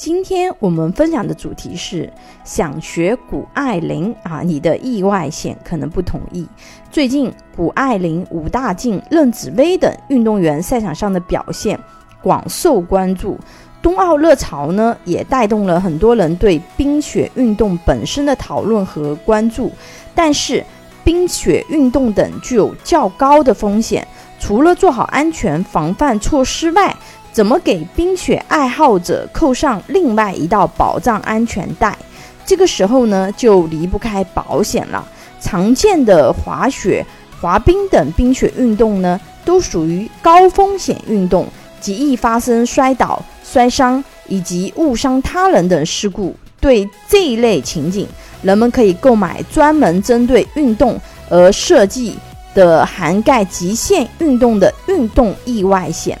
今天我们分享的主题是想学谷爱凌啊，你的意外险可能不同意。最近谷爱凌、武大靖、任子威等运动员赛场上的表现广受关注，冬奥热潮呢也带动了很多人对冰雪运动本身的讨论和关注。但是冰雪运动等具有较高的风险，除了做好安全防范措施外，怎么给冰雪爱好者扣上另外一道保障安全带？这个时候呢，就离不开保险了。常见的滑雪、滑冰等冰雪运动呢，都属于高风险运动，极易发生摔倒、摔伤以及误伤他人等事故。对这一类情景，人们可以购买专门针对运动而设计的涵盖极限运动的运动意外险。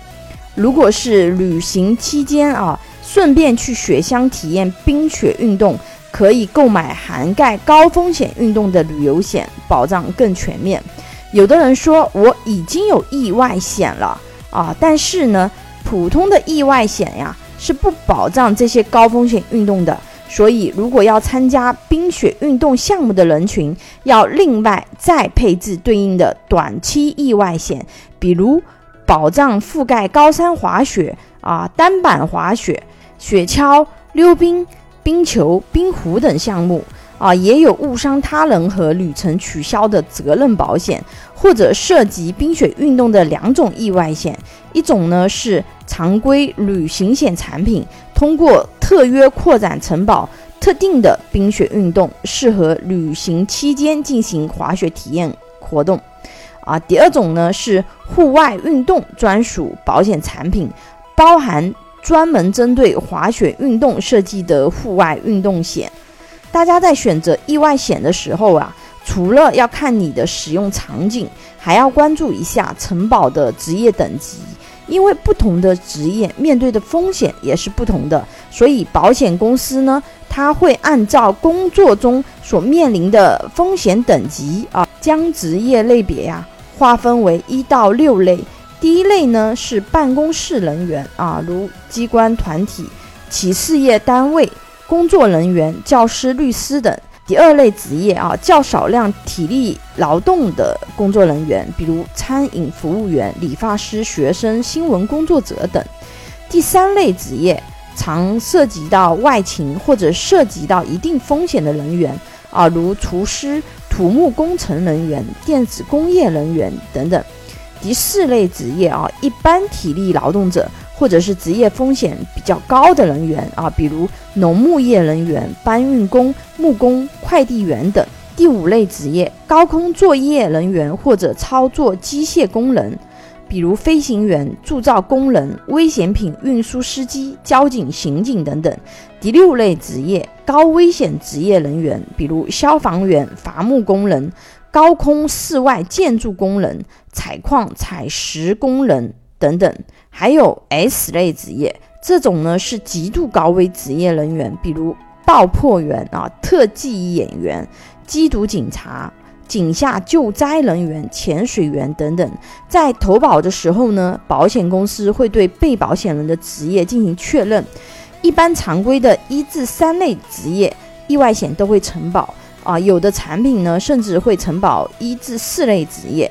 如果是旅行期间啊，顺便去雪乡体验冰雪运动，可以购买涵盖高风险运动的旅游险，保障更全面。有的人说我已经有意外险了啊，但是呢，普通的意外险呀是不保障这些高风险运动的。所以，如果要参加冰雪运动项目的人群，要另外再配置对应的短期意外险，比如。保障覆盖高山滑雪啊、单板滑雪、雪橇、溜冰、冰球、冰壶等项目啊，也有误伤他人和旅程取消的责任保险，或者涉及冰雪运动的两种意外险，一种呢是常规旅行险产品，通过特约扩展承保特定的冰雪运动，适合旅行期间进行滑雪体验活动。啊，第二种呢是户外运动专属保险产品，包含专门针对滑雪运动设计的户外运动险。大家在选择意外险的时候啊，除了要看你的使用场景，还要关注一下承保的职业等级。因为不同的职业面对的风险也是不同的，所以保险公司呢，它会按照工作中所面临的风险等级啊，将职业类别呀划分为一到六类。第一类呢是办公室人员啊，如机关团体、企事业单位工作人员、教师、律师等。第二类职业啊，较少量体力劳动的工作人员，比如餐饮服务员、理发师、学生、新闻工作者等。第三类职业，常涉及到外勤或者涉及到一定风险的人员啊，如厨师、土木工程人员、电子工业人员等等。第四类职业啊，一般体力劳动者。或者是职业风险比较高的人员啊，比如农牧业人员、搬运工、木工、快递员等。第五类职业，高空作业人员或者操作机械工人，比如飞行员、铸造工人、危险品运输司机、交警、刑警等等。第六类职业，高危险职业人员，比如消防员、伐木工人、高空室外建筑工人、采矿采石工人。等等，还有 S 类职业，这种呢是极度高危职业人员，比如爆破员啊、特技演员、缉毒警察、井下救灾人员、潜水员等等。在投保的时候呢，保险公司会对被保险人的职业进行确认。一般常规的一至三类职业意外险都会承保啊，有的产品呢甚至会承保一至四类职业。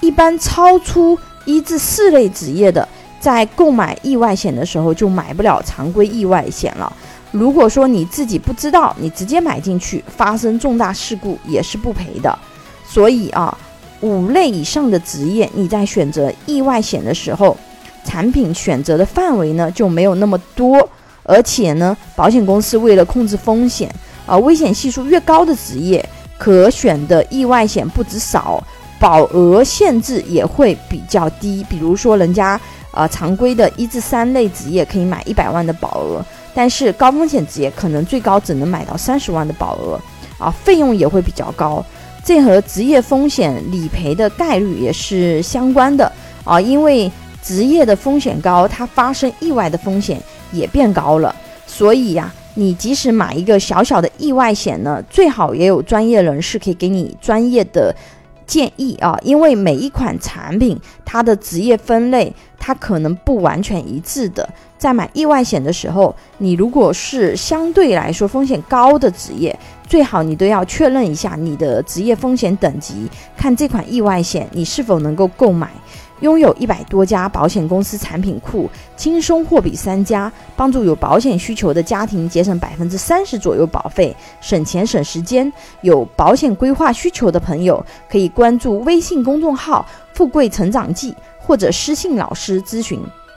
一般超出一至四类职业的，在购买意外险的时候就买不了常规意外险了。如果说你自己不知道，你直接买进去，发生重大事故也是不赔的。所以啊，五类以上的职业，你在选择意外险的时候，产品选择的范围呢就没有那么多。而且呢，保险公司为了控制风险，啊，危险系数越高的职业，可选的意外险不止少。保额限制也会比较低，比如说人家呃常规的一至三类职业可以买一百万的保额，但是高风险职业可能最高只能买到三十万的保额，啊，费用也会比较高。这和职业风险理赔的概率也是相关的啊，因为职业的风险高，它发生意外的风险也变高了。所以呀，你即使买一个小小的意外险呢，最好也有专业人士可以给你专业的。建议啊，因为每一款产品它的职业分类，它可能不完全一致的。在买意外险的时候，你如果是相对来说风险高的职业，最好你都要确认一下你的职业风险等级，看这款意外险你是否能够购买。拥有一百多家保险公司产品库，轻松货比三家，帮助有保险需求的家庭节省百分之三十左右保费，省钱省时间。有保险规划需求的朋友，可以关注微信公众号“富贵成长记”或者私信老师咨询。